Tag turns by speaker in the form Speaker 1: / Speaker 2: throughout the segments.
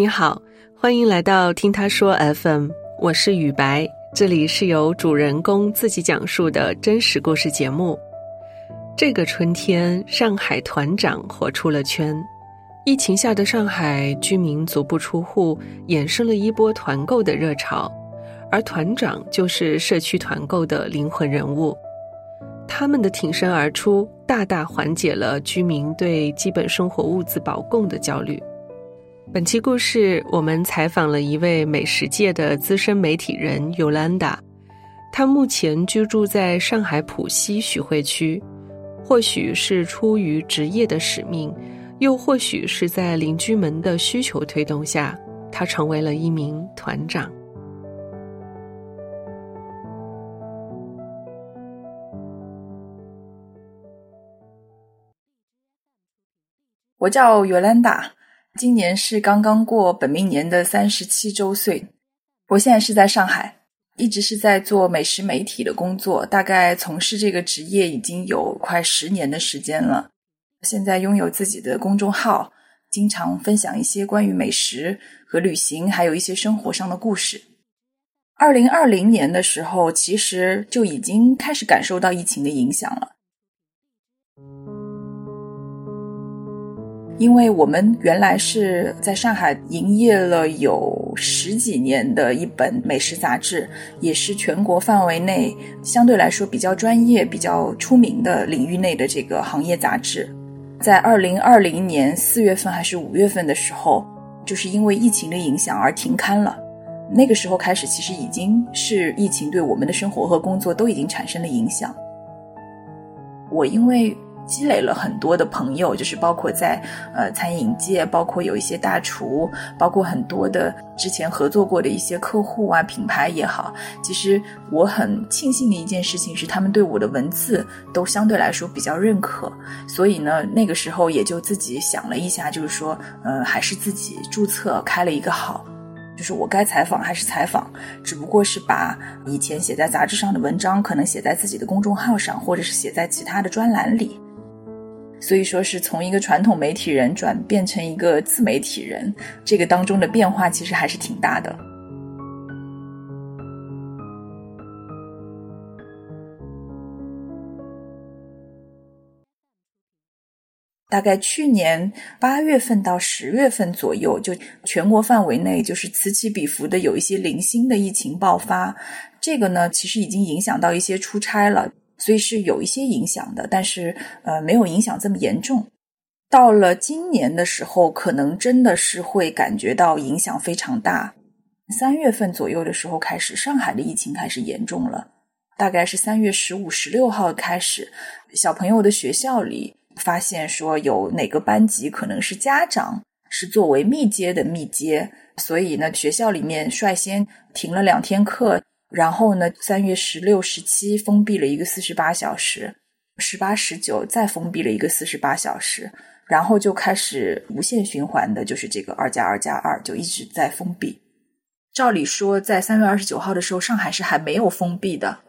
Speaker 1: 你好，欢迎来到听他说 FM，我是雨白，这里是由主人公自己讲述的真实故事节目。这个春天，上海团长火出了圈。疫情下的上海，居民足不出户，衍生了一波团购的热潮，而团长就是社区团购的灵魂人物。他们的挺身而出，大大缓解了居民对基本生活物资保供的焦虑。本期故事，我们采访了一位美食界的资深媒体人尤兰达，她目前居住在上海浦西徐汇区。或许是出于职业的使命，又或许是在邻居们的需求推动下，她成为了一名团长。
Speaker 2: 我叫尤兰达。今年是刚刚过本命年的三十七周岁，我现在是在上海，一直是在做美食媒体的工作，大概从事这个职业已经有快十年的时间了。现在拥有自己的公众号，经常分享一些关于美食和旅行，还有一些生活上的故事。二零二零年的时候，其实就已经开始感受到疫情的影响了。因为我们原来是在上海营业了有十几年的一本美食杂志，也是全国范围内相对来说比较专业、比较出名的领域内的这个行业杂志，在二零二零年四月份还是五月份的时候，就是因为疫情的影响而停刊了。那个时候开始，其实已经是疫情对我们的生活和工作都已经产生了影响。我因为。积累了很多的朋友，就是包括在呃餐饮界，包括有一些大厨，包括很多的之前合作过的一些客户啊、品牌也好。其实我很庆幸的一件事情是，他们对我的文字都相对来说比较认可。所以呢，那个时候也就自己想了一下，就是说，呃，还是自己注册开了一个号，就是我该采访还是采访，只不过是把以前写在杂志上的文章，可能写在自己的公众号上，或者是写在其他的专栏里。所以说是从一个传统媒体人转变成一个自媒体人，这个当中的变化其实还是挺大的。大概去年八月份到十月份左右，就全国范围内就是此起彼伏的有一些零星的疫情爆发，这个呢其实已经影响到一些出差了。所以是有一些影响的，但是呃没有影响这么严重。到了今年的时候，可能真的是会感觉到影响非常大。三月份左右的时候开始，上海的疫情开始严重了。大概是三月十五、十六号开始，小朋友的学校里发现说有哪个班级可能是家长是作为密接的密接，所以呢学校里面率先停了两天课。然后呢，三月十六、十七封闭了一个四十八小时，十八、十九再封闭了一个四十八小时，然后就开始无限循环的，就是这个二加二加二，就一直在封闭。照理说，在三月二十九号的时候，上海是还没有封闭的。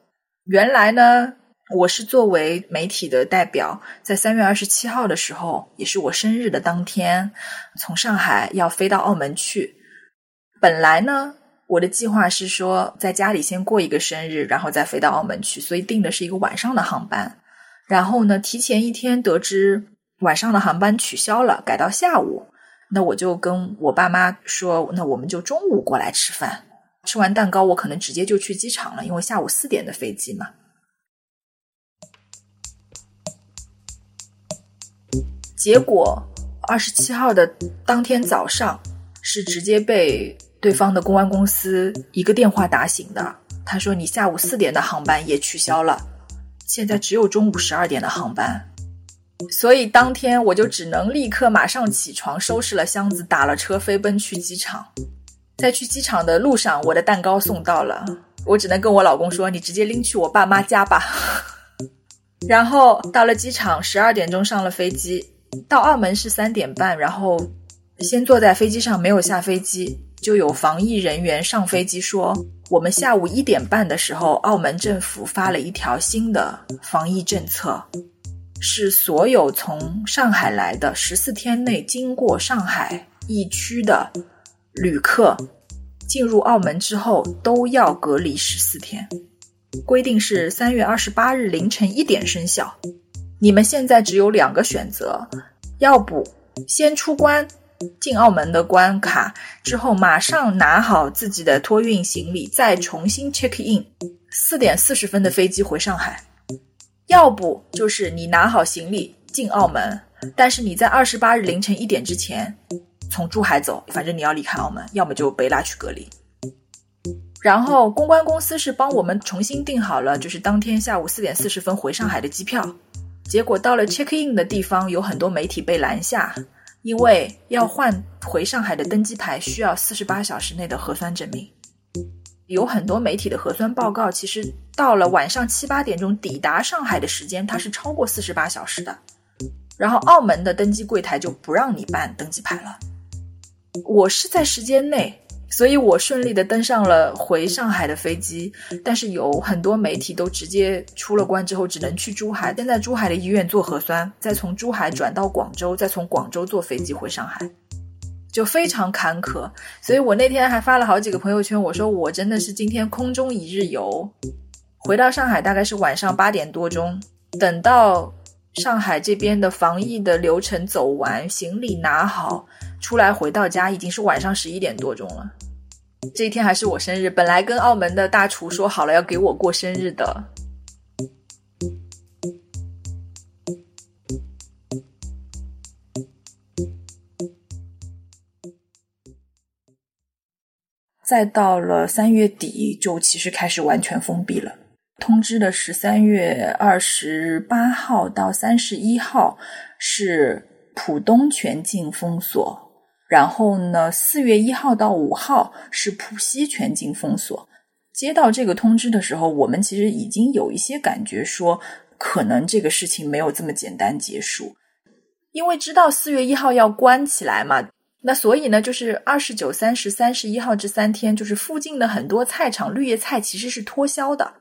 Speaker 2: 原来呢，我是作为媒体的代表，在三月二十七号的时候，也是我生日的当天，从上海要飞到澳门去。本来呢。我的计划是说，在家里先过一个生日，然后再飞到澳门去，所以订的是一个晚上的航班。然后呢，提前一天得知晚上的航班取消了，改到下午，那我就跟我爸妈说，那我们就中午过来吃饭。吃完蛋糕，我可能直接就去机场了，因为下午四点的飞机嘛。结果二十七号的当天早上是直接被。对方的公安公司一个电话打醒的，他说：“你下午四点的航班也取消了，现在只有中午十二点的航班。”所以当天我就只能立刻马上起床，收拾了箱子，打了车飞奔去机场。在去机场的路上，我的蛋糕送到了，我只能跟我老公说：“你直接拎去我爸妈家吧。”然后到了机场，十二点钟上了飞机，到澳门是三点半，然后先坐在飞机上，没有下飞机。就有防疫人员上飞机说，我们下午一点半的时候，澳门政府发了一条新的防疫政策，是所有从上海来的十四天内经过上海疫区的旅客进入澳门之后都要隔离十四天。规定是三月二十八日凌晨一点生效。你们现在只有两个选择，要不先出关，进澳门的关卡之后，马上拿好自己的托运行李，再重新 check in，四点四十分的飞机回上海；要不就是你拿好行李进澳门，但是你在二十八日凌晨一点之前从珠海走，反正你要离开澳门，要么就被拉去隔离。然后公关公司是帮我们重新订好了，就是当天下午四点四十分回上海的机票。结果到了 check in 的地方，有很多媒体被拦下，因为要换回上海的登机牌，需要四十八小时内的核酸证明。有很多媒体的核酸报告，其实到了晚上七八点钟抵达上海的时间，它是超过四十八小时的。然后澳门的登机柜台就不让你办登机牌了。我是在时间内。所以我顺利的登上了回上海的飞机，但是有很多媒体都直接出了关之后只能去珠海，先在珠海的医院做核酸，再从珠海转到广州，再从广州坐飞机回上海，就非常坎坷。所以我那天还发了好几个朋友圈，我说我真的是今天空中一日游，回到上海大概是晚上八点多钟，等到上海这边的防疫的流程走完，行李拿好。出来回到家已经是晚上十一点多钟了，这一天还是我生日，本来跟澳门的大厨说好了要给我过生日的。再到了三月底，就其实开始完全封闭了。通知的是三月二十八号到三十一号是浦东全境封锁。然后呢？四月一号到五号是浦西全境封锁。接到这个通知的时候，我们其实已经有一些感觉，说可能这个事情没有这么简单结束，因为知道四月一号要关起来嘛。那所以呢，就是二十九、三十、三十一号这三天，就是附近的很多菜场绿叶菜其实是脱销的。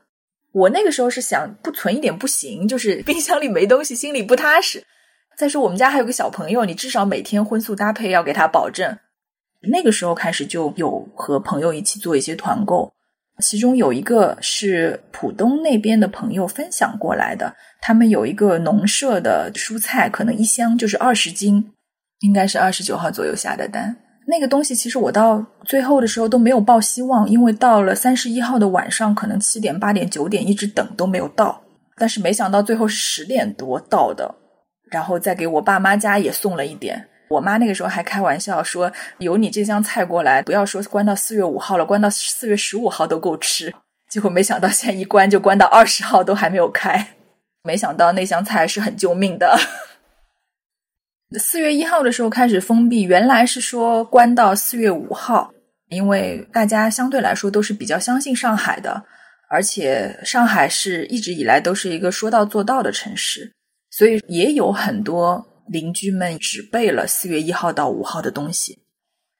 Speaker 2: 我那个时候是想不存一点不行，就是冰箱里没东西，心里不踏实。再说我们家还有个小朋友，你至少每天荤素搭配要给他保证。那个时候开始就有和朋友一起做一些团购，其中有一个是浦东那边的朋友分享过来的，他们有一个农舍的蔬菜，可能一箱就是二十斤，应该是二十九号左右下的单。那个东西其实我到最后的时候都没有抱希望，因为到了三十一号的晚上，可能七点、八点、九点一直等都没有到，但是没想到最后是十点多到的。然后再给我爸妈家也送了一点，我妈那个时候还开玩笑说：“有你这箱菜过来，不要说关到四月五号了，关到四月十五号都够吃。”结果没想到现在一关就关到二十号都还没有开，没想到那箱菜是很救命的。四月一号的时候开始封闭，原来是说关到四月五号，因为大家相对来说都是比较相信上海的，而且上海是一直以来都是一个说到做到的城市。所以也有很多邻居们只备了四月一号到五号的东西，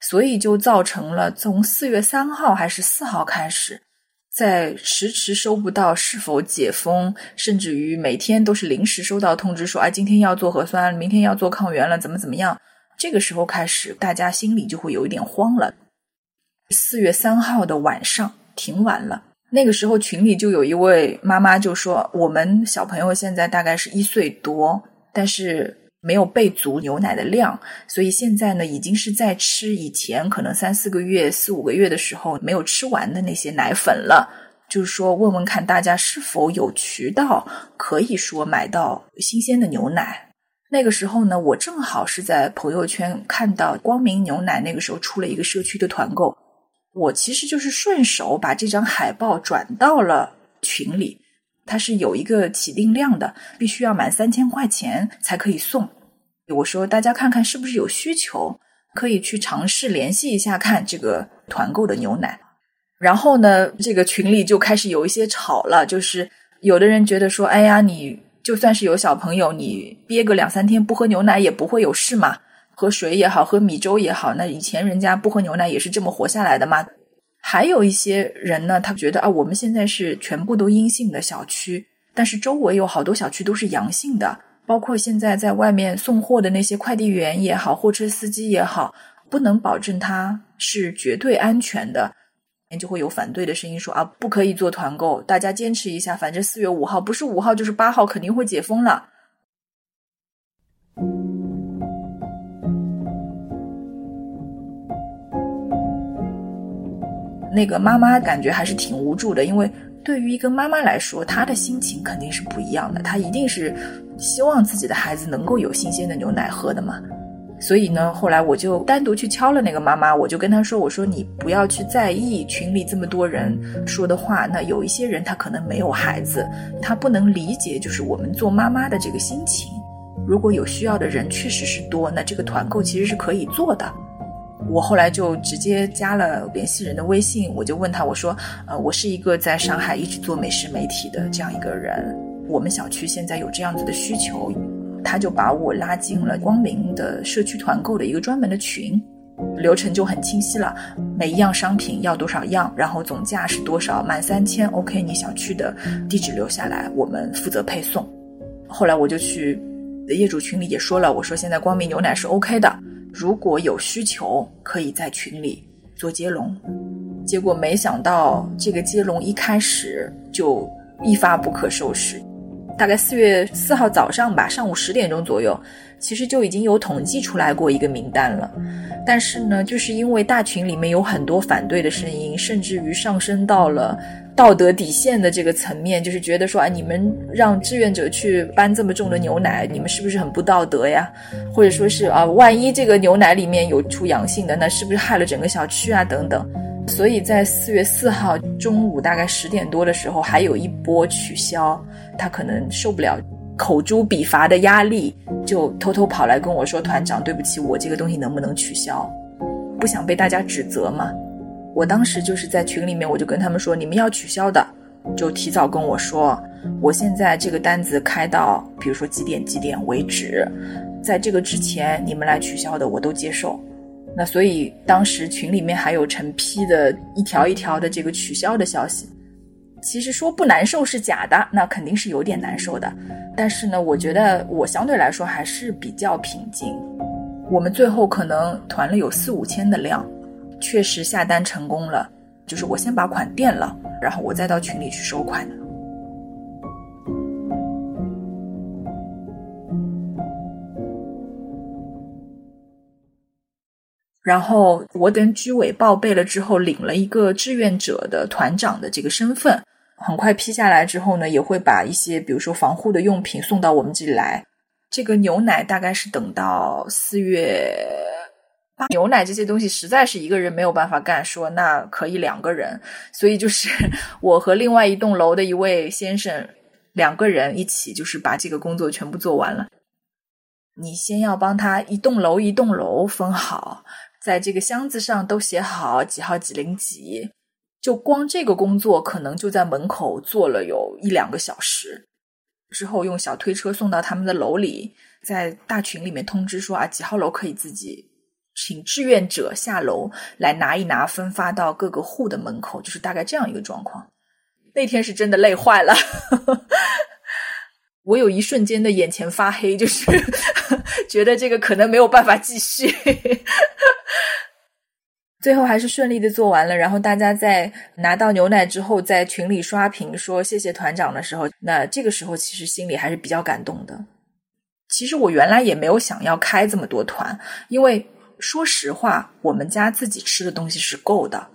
Speaker 2: 所以就造成了从四月三号还是四号开始，在迟迟收不到是否解封，甚至于每天都是临时收到通知说，哎，今天要做核酸，明天要做抗原了，怎么怎么样？这个时候开始，大家心里就会有一点慌了。四月三号的晚上，挺晚了。那个时候群里就有一位妈妈就说：“我们小朋友现在大概是一岁多，但是没有备足牛奶的量，所以现在呢已经是在吃以前可能三四个月、四五个月的时候没有吃完的那些奶粉了。就是说，问问看大家是否有渠道可以说买到新鲜的牛奶。那个时候呢，我正好是在朋友圈看到光明牛奶那个时候出了一个社区的团购。”我其实就是顺手把这张海报转到了群里，它是有一个起订量的，必须要满三千块钱才可以送。我说大家看看是不是有需求，可以去尝试联系一下看这个团购的牛奶。然后呢，这个群里就开始有一些吵了，就是有的人觉得说，哎呀，你就算是有小朋友，你憋个两三天不喝牛奶也不会有事嘛。喝水也好，喝米粥也好，那以前人家不喝牛奶也是这么活下来的嘛。还有一些人呢，他觉得啊，我们现在是全部都阴性的小区，但是周围有好多小区都是阳性的，包括现在在外面送货的那些快递员也好，货车司机也好，不能保证它是绝对安全的，就会有反对的声音说啊，不可以做团购，大家坚持一下，反正四月五号不是五号就是八号肯定会解封了。那个妈妈感觉还是挺无助的，因为对于一个妈妈来说，她的心情肯定是不一样的，她一定是希望自己的孩子能够有新鲜的牛奶喝的嘛。所以呢，后来我就单独去敲了那个妈妈，我就跟她说：“我说你不要去在意群里这么多人说的话，那有一些人他可能没有孩子，他不能理解就是我们做妈妈的这个心情。如果有需要的人确实是多，那这个团购其实是可以做的。”我后来就直接加了联系人的微信，我就问他，我说，呃，我是一个在上海一直做美食媒体的这样一个人，我们小区现在有这样子的需求，他就把我拉进了光明的社区团购的一个专门的群，流程就很清晰了，每一样商品要多少样，然后总价是多少，满三千，OK，你小区的地址留下来，我们负责配送。后来我就去业主群里也说了，我说现在光明牛奶是 OK 的。如果有需求，可以在群里做接龙。结果没想到，这个接龙一开始就一发不可收拾。大概四月四号早上吧，上午十点钟左右，其实就已经有统计出来过一个名单了。但是呢，就是因为大群里面有很多反对的声音，甚至于上升到了。道德底线的这个层面，就是觉得说，啊，你们让志愿者去搬这么重的牛奶，你们是不是很不道德呀？或者说是啊，万一这个牛奶里面有出阳性的，那是不是害了整个小区啊？等等。所以在四月四号中午大概十点多的时候，还有一波取消，他可能受不了口诛笔伐的压力，就偷偷跑来跟我说：“团长，对不起，我这个东西能不能取消？不想被大家指责嘛。”我当时就是在群里面，我就跟他们说，你们要取消的，就提早跟我说。我现在这个单子开到，比如说几点几点为止，在这个之前你们来取消的，我都接受。那所以当时群里面还有成批的一条一条的这个取消的消息。其实说不难受是假的，那肯定是有点难受的。但是呢，我觉得我相对来说还是比较平静。我们最后可能团了有四五千的量。确实下单成功了，就是我先把款垫了，然后我再到群里去收款。然后我等居委报备了之后，领了一个志愿者的团长的这个身份，很快批下来之后呢，也会把一些比如说防护的用品送到我们这里来。这个牛奶大概是等到四月。牛奶这些东西实在是一个人没有办法干，说那可以两个人，所以就是 我和另外一栋楼的一位先生两个人一起，就是把这个工作全部做完了。你先要帮他一栋楼一栋楼分好，在这个箱子上都写好几号几零几，就光这个工作可能就在门口做了有一两个小时，之后用小推车送到他们的楼里，在大群里面通知说啊几号楼可以自己。请志愿者下楼来拿一拿，分发到各个户的门口，就是大概这样一个状况。那天是真的累坏了，我有一瞬间的眼前发黑，就是 觉得这个可能没有办法继续。最后还是顺利的做完了，然后大家在拿到牛奶之后，在群里刷屏说谢谢团长的时候，那这个时候其实心里还是比较感动的。其实我原来也没有想要开这么多团，因为。说实话，我们家自己吃的东西是够的。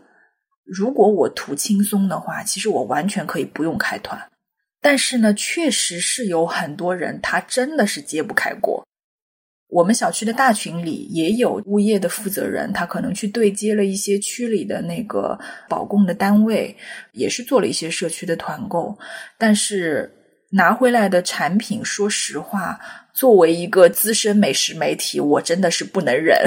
Speaker 2: 如果我图轻松的话，其实我完全可以不用开团。但是呢，确实是有很多人他真的是揭不开锅。我们小区的大群里也有物业的负责人，他可能去对接了一些区里的那个保供的单位，也是做了一些社区的团购，但是拿回来的产品，说实话。作为一个资深美食媒体，我真的是不能忍。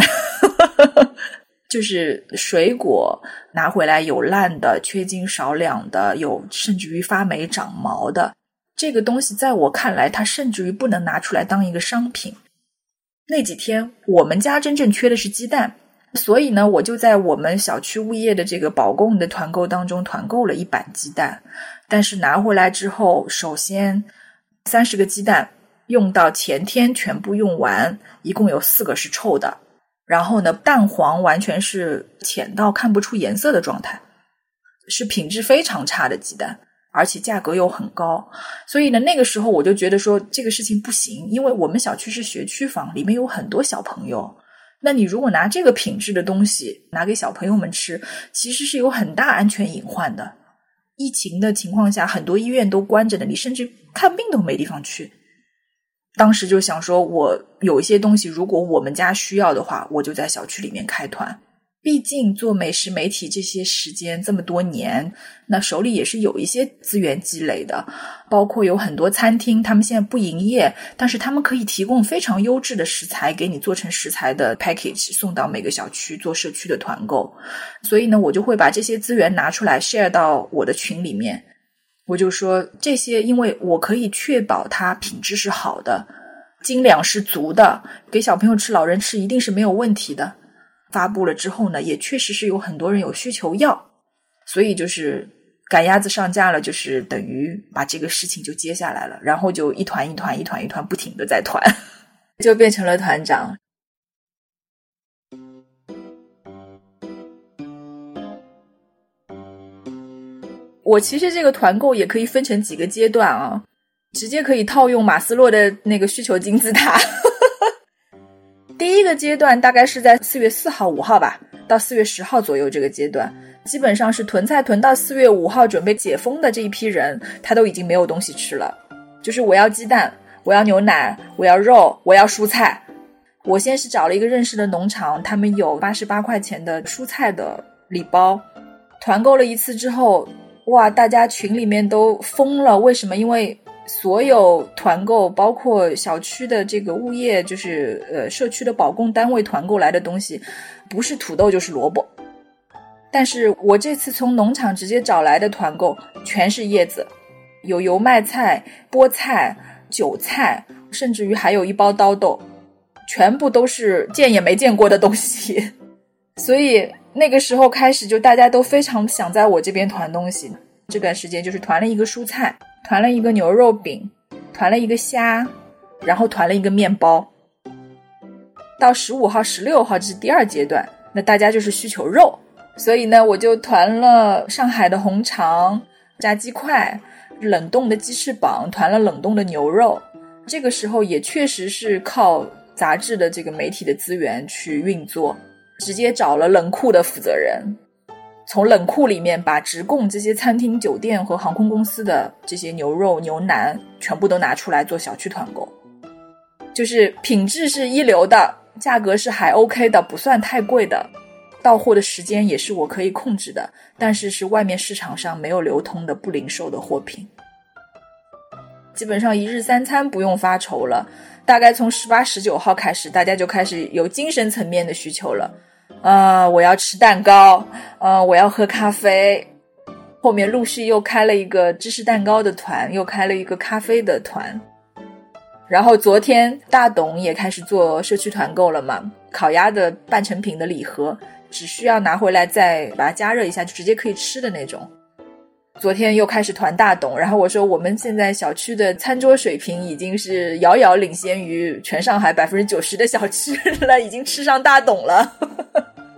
Speaker 2: 就是水果拿回来有烂的、缺斤少两的，有甚至于发霉长毛的。这个东西在我看来，它甚至于不能拿出来当一个商品。那几天我们家真正缺的是鸡蛋，所以呢，我就在我们小区物业的这个保供的团购当中团购了一板鸡蛋。但是拿回来之后，首先三十个鸡蛋。用到前天全部用完，一共有四个是臭的，然后呢，蛋黄完全是浅到看不出颜色的状态，是品质非常差的鸡蛋，而且价格又很高。所以呢，那个时候我就觉得说这个事情不行，因为我们小区是学区房，里面有很多小朋友。那你如果拿这个品质的东西拿给小朋友们吃，其实是有很大安全隐患的。疫情的情况下，很多医院都关着的，你甚至看病都没地方去。当时就想说，我有一些东西，如果我们家需要的话，我就在小区里面开团。毕竟做美食媒体这些时间这么多年，那手里也是有一些资源积累的。包括有很多餐厅，他们现在不营业，但是他们可以提供非常优质的食材给你做成食材的 package 送到每个小区做社区的团购。所以呢，我就会把这些资源拿出来 share 到我的群里面。我就说这些，因为我可以确保它品质是好的，斤两是足的，给小朋友吃、老人吃一定是没有问题的。发布了之后呢，也确实是有很多人有需求要，所以就是赶鸭子上架了，就是等于把这个事情就接下来了，然后就一团一团、一团一团不停的在团，就变成了团长。我其实这个团购也可以分成几个阶段啊，直接可以套用马斯洛的那个需求金字塔。这个阶段大概是在四月四号、五号吧，到四月十号左右这个阶段，基本上是囤菜囤到四月五号准备解封的这一批人，他都已经没有东西吃了。就是我要鸡蛋，我要牛奶，我要肉，我要蔬菜。我先是找了一个认识的农场，他们有八十八块钱的蔬菜的礼包，团购了一次之后。哇！大家群里面都疯了，为什么？因为所有团购，包括小区的这个物业，就是呃社区的保供单位团购来的东西，不是土豆就是萝卜。但是我这次从农场直接找来的团购，全是叶子，有油麦菜、菠菜、韭菜，甚至于还有一包刀豆，全部都是见也没见过的东西，所以。那个时候开始，就大家都非常想在我这边团东西。这段时间就是团了一个蔬菜，团了一个牛肉饼，团了一个虾，然后团了一个面包。到十五号、十六号这是第二阶段，那大家就是需求肉，所以呢，我就团了上海的红肠、炸鸡块、冷冻的鸡翅膀，团了冷冻的牛肉。这个时候也确实是靠杂志的这个媒体的资源去运作。直接找了冷库的负责人，从冷库里面把直供这些餐厅、酒店和航空公司的这些牛肉、牛腩全部都拿出来做小区团购，就是品质是一流的，价格是还 OK 的，不算太贵的，到货的时间也是我可以控制的，但是是外面市场上没有流通的不零售的货品，基本上一日三餐不用发愁了。大概从十八、十九号开始，大家就开始有精神层面的需求了。啊，我要吃蛋糕，呃，我要喝咖啡。后面陆续又开了一个芝士蛋糕的团，又开了一个咖啡的团。然后昨天大董也开始做社区团购了嘛，烤鸭的半成品的礼盒，只需要拿回来再把它加热一下，就直接可以吃的那种。昨天又开始团大董，然后我说我们现在小区的餐桌水平已经是遥遥领先于全上海百分之九十的小区了，已经吃上大董了，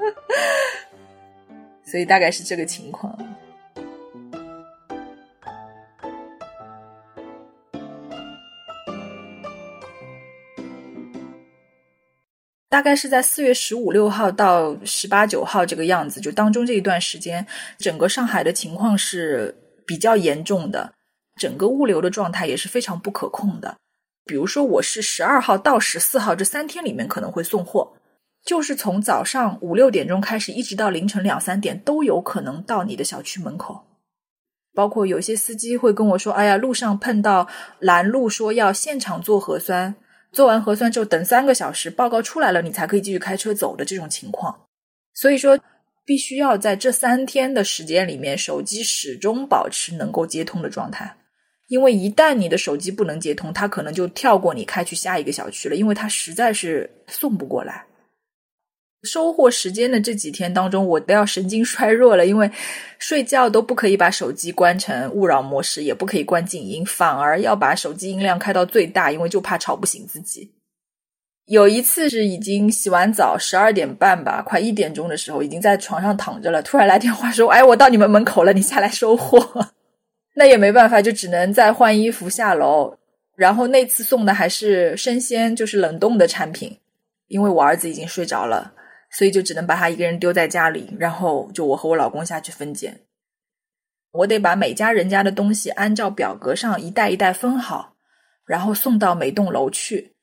Speaker 2: 所以大概是这个情况。大概是在四月十五六号到十八九号这个样子，就当中这一段时间，整个上海的情况是比较严重的，整个物流的状态也是非常不可控的。比如说，我是十二号到十四号这三天里面可能会送货，就是从早上五六点钟开始，一直到凌晨两三点都有可能到你的小区门口。包括有些司机会跟我说：“哎呀，路上碰到拦路，说要现场做核酸。”做完核酸之后，等三个小时，报告出来了，你才可以继续开车走的这种情况。所以说，必须要在这三天的时间里面，手机始终保持能够接通的状态。因为一旦你的手机不能接通，它可能就跳过你开去下一个小区了，因为它实在是送不过来。收获时间的这几天当中，我都要神经衰弱了，因为睡觉都不可以把手机关成勿扰模式，也不可以关静音，反而要把手机音量开到最大，因为就怕吵不醒自己。有一次是已经洗完澡，十二点半吧，快一点钟的时候，已经在床上躺着了，突然来电话说：“哎，我到你们门口了，你下来收货。”那也没办法，就只能再换衣服下楼。然后那次送的还是生鲜，就是冷冻的产品，因为我儿子已经睡着了，所以就只能把他一个人丢在家里，然后就我和我老公下去分拣。我得把每家人家的东西按照表格上一袋一袋分好，然后送到每栋楼去。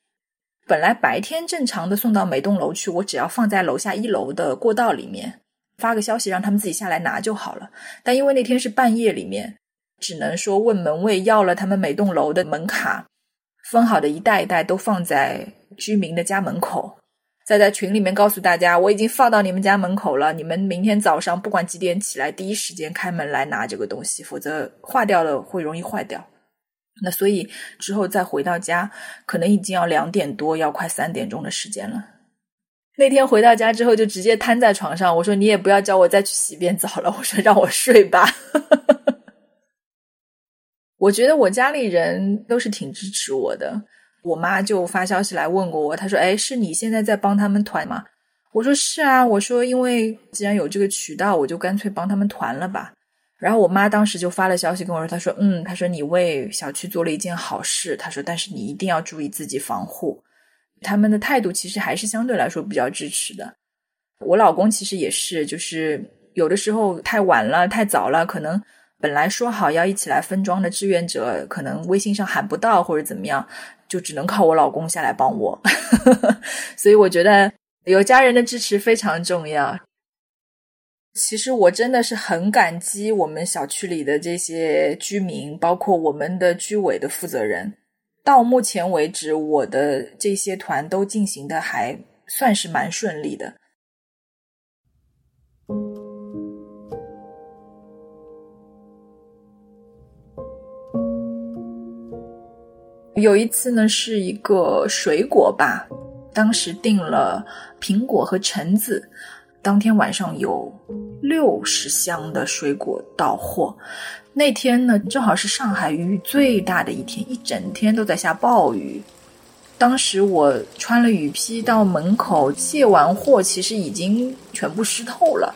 Speaker 2: 本来白天正常的送到每栋楼去，我只要放在楼下一楼的过道里面，发个消息让他们自己下来拿就好了。但因为那天是半夜里面，只能说问门卫要了他们每栋楼的门卡，分好的一袋一袋都放在居民的家门口。再在群里面告诉大家，我已经放到你们家门口了。你们明天早上不管几点起来，第一时间开门来拿这个东西，否则坏掉了会容易坏掉。那所以之后再回到家，可能已经要两点多，要快三点钟的时间了。那天回到家之后，就直接瘫在床上，我说你也不要叫我再去洗一遍澡了，我说让我睡吧。我觉得我家里人都是挺支持我的。我妈就发消息来问过我，她说：“哎，是你现在在帮他们团吗？”我说：“是啊。”我说：“因为既然有这个渠道，我就干脆帮他们团了吧。”然后我妈当时就发了消息跟我说：“她说，嗯，她说你为小区做了一件好事。她说，但是你一定要注意自己防护。”他们的态度其实还是相对来说比较支持的。我老公其实也是，就是有的时候太晚了、太早了，可能本来说好要一起来分装的志愿者，可能微信上喊不到或者怎么样。就只能靠我老公下来帮我，所以我觉得有家人的支持非常重要。其实我真的是很感激我们小区里的这些居民，包括我们的居委的负责人。到目前为止，我的这些团都进行的还算是蛮顺利的。有一次呢，是一个水果吧，当时订了苹果和橙子，当天晚上有六十箱的水果到货。那天呢，正好是上海雨最大的一天，一整天都在下暴雨。当时我穿了雨披到门口卸完货，其实已经全部湿透了。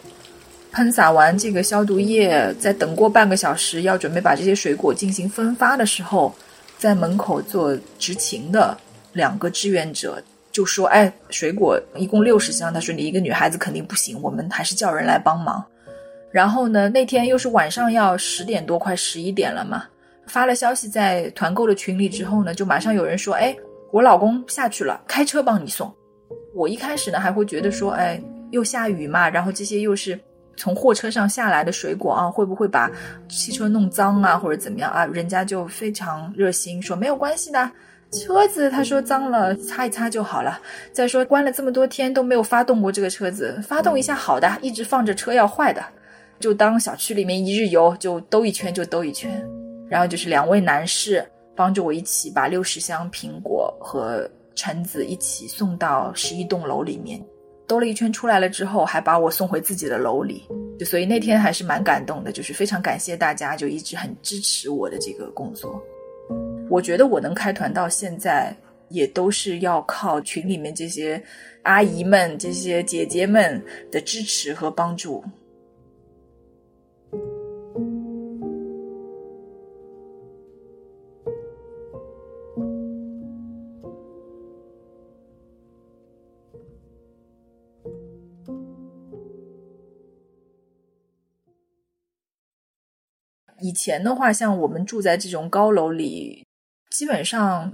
Speaker 2: 喷洒完这个消毒液，在等过半个小时，要准备把这些水果进行分发的时候。在门口做执勤的两个志愿者就说：“哎，水果一共六十箱，他说你一个女孩子肯定不行，我们还是叫人来帮忙。”然后呢，那天又是晚上要十点多，快十一点了嘛，发了消息在团购的群里之后呢，就马上有人说：“哎，我老公下去了，开车帮你送。”我一开始呢还会觉得说：“哎，又下雨嘛，然后这些又是。”从货车上下来的水果啊，会不会把汽车弄脏啊，或者怎么样啊？人家就非常热心说没有关系的，车子他说脏了擦一擦就好了。再说关了这么多天都没有发动过这个车子，发动一下好的，一直放着车要坏的，就当小区里面一日游，就兜一圈就兜一圈。然后就是两位男士帮着我一起把六十箱苹果和橙子一起送到十一栋楼里面。兜了一圈出来了之后，还把我送回自己的楼里，就所以那天还是蛮感动的，就是非常感谢大家，就一直很支持我的这个工作。我觉得我能开团到现在，也都是要靠群里面这些阿姨们、这些姐姐们的支持和帮助。以前的话，像我们住在这种高楼里，基本上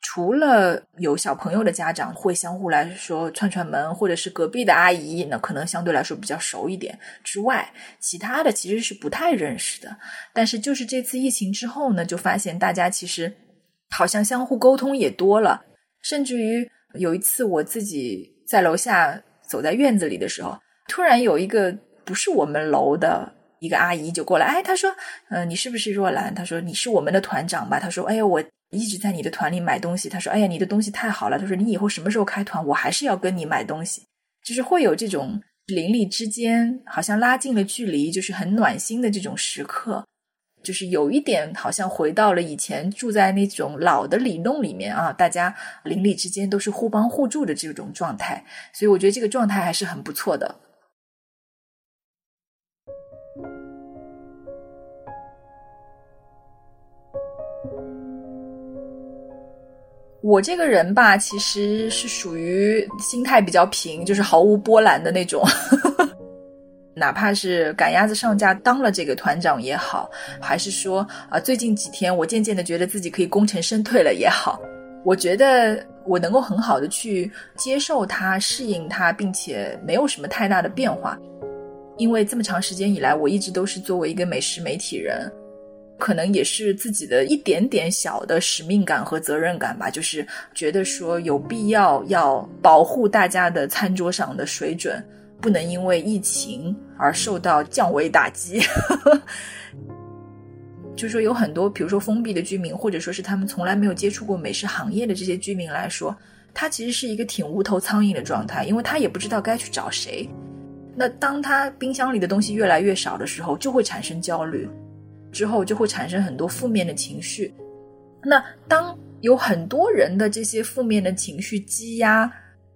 Speaker 2: 除了有小朋友的家长会相互来说串串门，或者是隔壁的阿姨，那可能相对来说比较熟一点之外，其他的其实是不太认识的。但是就是这次疫情之后呢，就发现大家其实好像相互沟通也多了，甚至于有一次我自己在楼下走在院子里的时候，突然有一个不是我们楼的。一个阿姨就过来，哎，她说，嗯，你是不是若兰？她说你是我们的团长吧？她说，哎呀，我一直在你的团里买东西。她说，哎呀，你的东西太好了。她说，你以后什么时候开团，我还是要跟你买东西。就是会有这种邻里之间好像拉近了距离，就是很暖心的这种时刻。就是有一点好像回到了以前住在那种老的里弄里面啊，大家邻里之间都是互帮互助的这种状态，所以我觉得这个状态还是很不错的。我这个人吧，其实是属于心态比较平，就是毫无波澜的那种。哪怕是赶鸭子上架当了这个团长也好，还是说啊，最近几天我渐渐的觉得自己可以功成身退了也好，我觉得我能够很好的去接受它、适应它，并且没有什么太大的变化。因为这么长时间以来，我一直都是作为一个美食媒体人。可能也是自己的一点点小的使命感和责任感吧，就是觉得说有必要要保护大家的餐桌上的水准，不能因为疫情而受到降维打击。就是说有很多，比如说封闭的居民，或者说是他们从来没有接触过美食行业的这些居民来说，他其实是一个挺无头苍蝇的状态，因为他也不知道该去找谁。那当他冰箱里的东西越来越少的时候，就会产生焦虑。之后就会产生很多负面的情绪。那当有很多人的这些负面的情绪积压，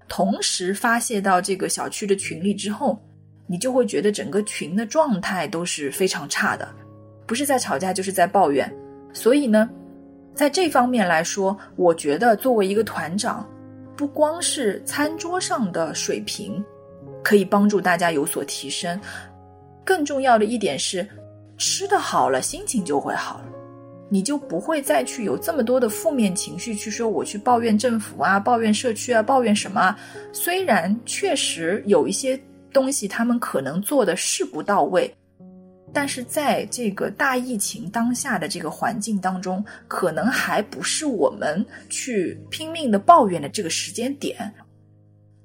Speaker 2: 同时发泄到这个小区的群里之后，你就会觉得整个群的状态都是非常差的，不是在吵架就是在抱怨。所以呢，在这方面来说，我觉得作为一个团长，不光是餐桌上的水平可以帮助大家有所提升，更重要的一点是。吃的好了，心情就会好了，你就不会再去有这么多的负面情绪，去说我去抱怨政府啊，抱怨社区啊，抱怨什么？虽然确实有一些东西他们可能做的是不到位，但是在这个大疫情当下的这个环境当中，可能还不是我们去拼命的抱怨的这个时间点。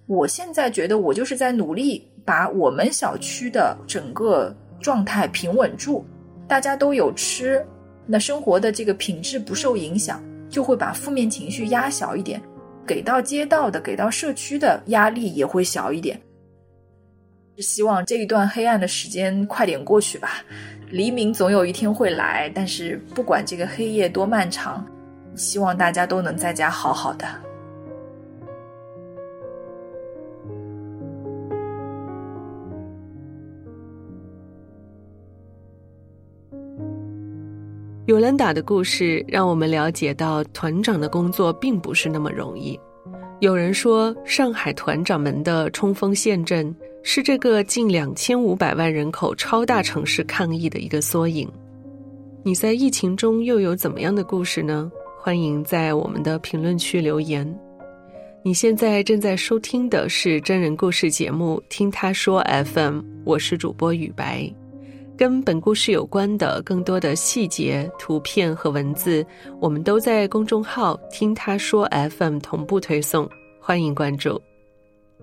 Speaker 2: 我现在觉得我就是在努力把我们小区的整个。状态平稳住，大家都有吃，那生活的这个品质不受影响，就会把负面情绪压小一点，给到街道的、给到社区的压力也会小一点。希望这一段黑暗的时间快点过去吧，黎明总有一天会来。但是不管这个黑夜多漫长，希望大家都能在家好好的。
Speaker 1: 尤兰达的故事让我们了解到，团长的工作并不是那么容易。有人说，上海团长们的冲锋陷阵是这个近两千五百万人口超大城市抗疫的一个缩影。你在疫情中又有怎么样的故事呢？欢迎在我们的评论区留言。你现在正在收听的是真人故事节目《听他说 FM》，我是主播雨白。跟本故事有关的更多的细节、图片和文字，我们都在公众号“听他说 FM” 同步推送，欢迎关注。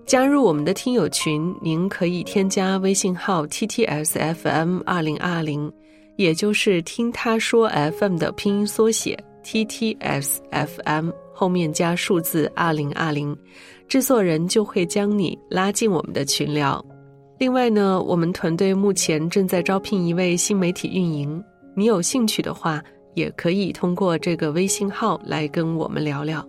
Speaker 1: 加入我们的听友群，您可以添加微信号 “ttsfm 二零二零”，也就是“听他说 FM” 的拼音缩写 “ttsfm” 后面加数字二零二零，制作人就会将你拉进我们的群聊。另外呢，我们团队目前正在招聘一位新媒体运营，你有兴趣的话，也可以通过这个微信号来跟我们聊聊。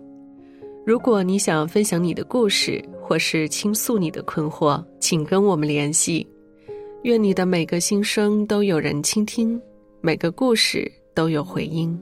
Speaker 1: 如果你想分享你的故事，或是倾诉你的困惑，请跟我们联系。愿你的每个心声都有人倾听，每个故事都有回音。